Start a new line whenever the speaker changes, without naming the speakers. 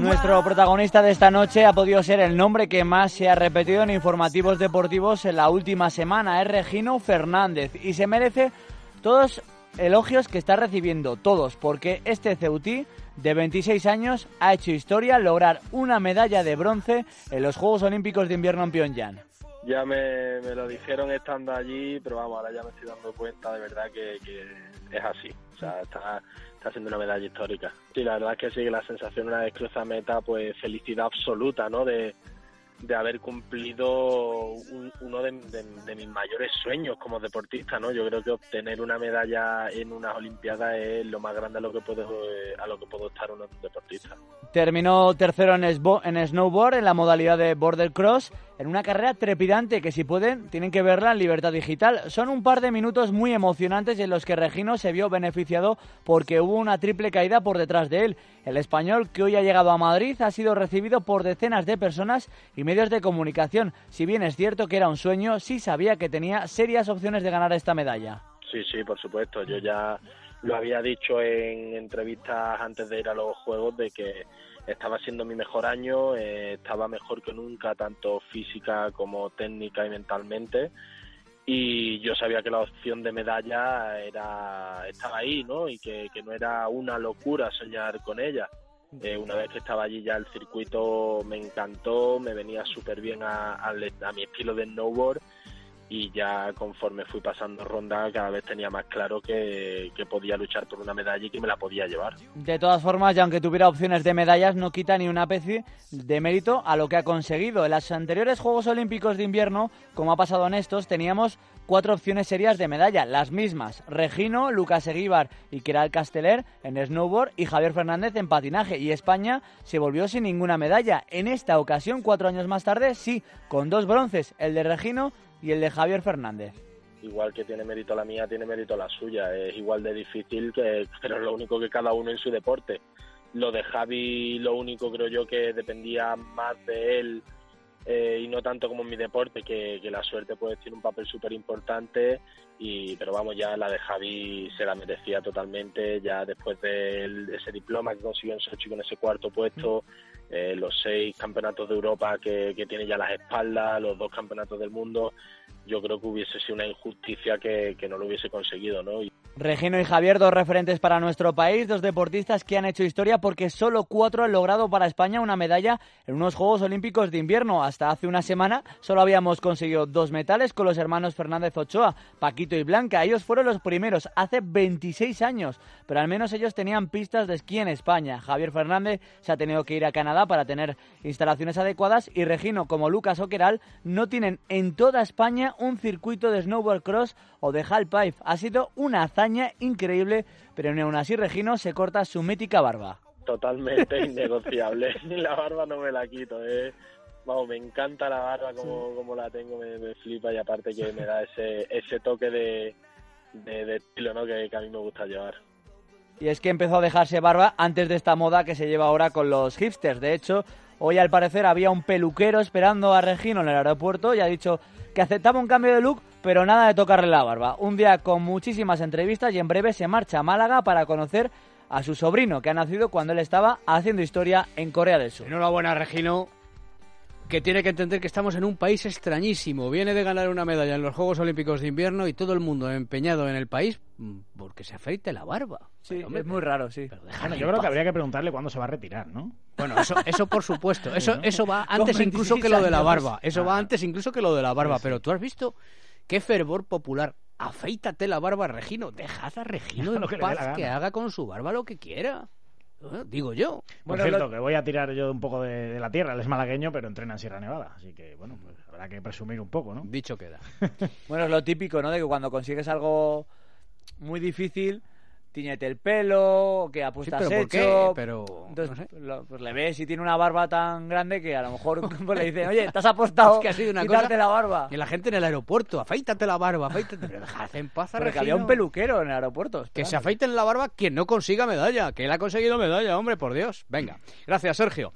Nuestro protagonista de esta noche ha podido ser el nombre que más se ha repetido en informativos deportivos en la última semana. Es Regino Fernández y se merece todos elogios que está recibiendo, todos, porque este Ceutí de 26 años ha hecho historia al lograr una medalla de bronce en los Juegos Olímpicos de Invierno en Pyongyang.
Ya me, lo dijeron estando allí, pero vamos, ahora ya me estoy dando cuenta de verdad que, es así. O sea, está, está siendo una medalla histórica. Sí, la verdad es que sí, la sensación una vez cruza meta, pues felicidad absoluta, ¿no? De, de haber cumplido uno de, mis mayores sueños como deportista, ¿no? Yo creo que obtener una medalla en unas Olimpiadas es lo más grande a lo que puedo, a lo que puedo estar un deportista.
Terminó tercero en, en snowboard en la modalidad de border cross en una carrera trepidante que si pueden tienen que verla en Libertad Digital. Son un par de minutos muy emocionantes en los que Regino se vio beneficiado porque hubo una triple caída por detrás de él. El español que hoy ha llegado a Madrid ha sido recibido por decenas de personas y medios de comunicación. Si bien es cierto que era un sueño, sí sabía que tenía serias opciones de ganar esta medalla.
Sí, sí, por supuesto. Yo ya lo había dicho en entrevistas antes de ir a los Juegos de que estaba siendo mi mejor año, eh, estaba mejor que nunca, tanto física como técnica y mentalmente. Y yo sabía que la opción de medalla era estaba ahí, ¿no? Y que, no era una locura soñar con ella. Eh, una vez que estaba allí ya el circuito me encantó, me venía súper bien a, a, a mi estilo de snowboard y ya conforme fui pasando ronda cada vez tenía más claro que, podía luchar por una medalla y que me la podía llevar.
De todas formas, ya aunque tuviera opciones de medallas, no quita ni una ápice de mérito a lo que ha conseguido. En los anteriores Juegos Olímpicos de Invierno, como ha pasado en estos, teníamos cuatro opciones serias de medalla, las mismas, Regino, Lucas Eguíbar y Keral Casteller en snowboard y Javier Fernández en patinaje. Y España se volvió sin ninguna medalla. En esta ocasión, cuatro años más tarde, sí, con dos bronces, el de Regino y el de Javier Fernández.
Igual que tiene mérito la mía, tiene mérito la suya. Es igual de difícil, que, pero lo único que cada uno en su deporte. Lo de Javi, lo único creo yo que dependía más de él eh, y no tanto como en mi deporte, que, la suerte puede tener un papel súper importante, y, pero vamos, ya la de Javi se la merecía totalmente, ya después de, ese diploma que consiguió en Sochi con ese cuarto puesto, eh, los seis campeonatos de Europa que, que tiene ya las espaldas, los dos campeonatos del mundo, yo creo que hubiese sido una injusticia que, que no lo hubiese conseguido, ¿no?
Regino y Javier, dos referentes para nuestro país, dos deportistas que han hecho historia porque solo cuatro han logrado para España una medalla en unos Juegos Olímpicos de invierno. Hasta hace una semana solo habíamos conseguido dos metales con los hermanos Fernández Ochoa, Paquito y Blanca. Ellos fueron los primeros hace 26 años, pero al menos ellos tenían pistas de esquí en España. Javier Fernández se ha tenido que ir a Canadá para tener instalaciones adecuadas y Regino, como Lucas Oqueral, no tienen en toda España un circuito de snowboard cross o de halfpipe. Ha sido una hazaña increíble, pero ni aún así Regino se corta su mítica barba.
Totalmente innegociable. la barba no me la quito. Eh. Vamos, me encanta la barba como, como la tengo, me, flipa y aparte que me da ese, ese toque de, de, estilo ¿no? que, que a mí me gusta llevar.
Y es que empezó a dejarse barba antes de esta moda que se lleva ahora con los hipsters. De hecho, hoy al parecer había un peluquero esperando a Regino en el aeropuerto y ha dicho que aceptaba un cambio de look, pero nada de tocarle la barba. Un día con muchísimas entrevistas y en breve se marcha a Málaga para conocer a su sobrino, que ha nacido cuando él estaba haciendo historia en Corea del Sur.
Enhorabuena, Regino que tiene que entender que estamos en un país extrañísimo. Viene de ganar una medalla en los Juegos Olímpicos de Invierno y todo el mundo empeñado en el país mm, porque se afeite la barba.
Sí, es muy raro, sí.
yo creo que habría que preguntarle cuándo se va a retirar, ¿no?
Bueno, eso, eso por supuesto. Eso, eso va antes incluso que lo de la barba. Eso va antes incluso que lo de la barba. Pero tú has visto qué fervor popular. Afeítate la barba, Regino. Dejad a Regino en paz que haga con su barba lo que quiera. Digo yo.
Por cierto, que voy a tirar yo un poco de, la tierra. Él es malagueño, pero entrena en Sierra Nevada. Así que, bueno, pues habrá que presumir un poco, ¿no?
Dicho queda.
bueno, es lo típico, ¿no? De que cuando consigues algo muy difícil tiñete el pelo, que apuestas
sí,
pero
hecho. Pero
entonces, pues le ves y tiene una barba tan grande que a lo mejor pues le dicen, oye, te has apostado
es que ha sido una
cosa la barba.
Y la gente en el aeropuerto, afeítate la barba, afeítate. Pero dejad en paz a
Porque había un peluquero en el aeropuerto.
Que se afeiten la barba quien no consiga medalla, que él ha conseguido medalla, hombre, por Dios. Venga, gracias, Sergio.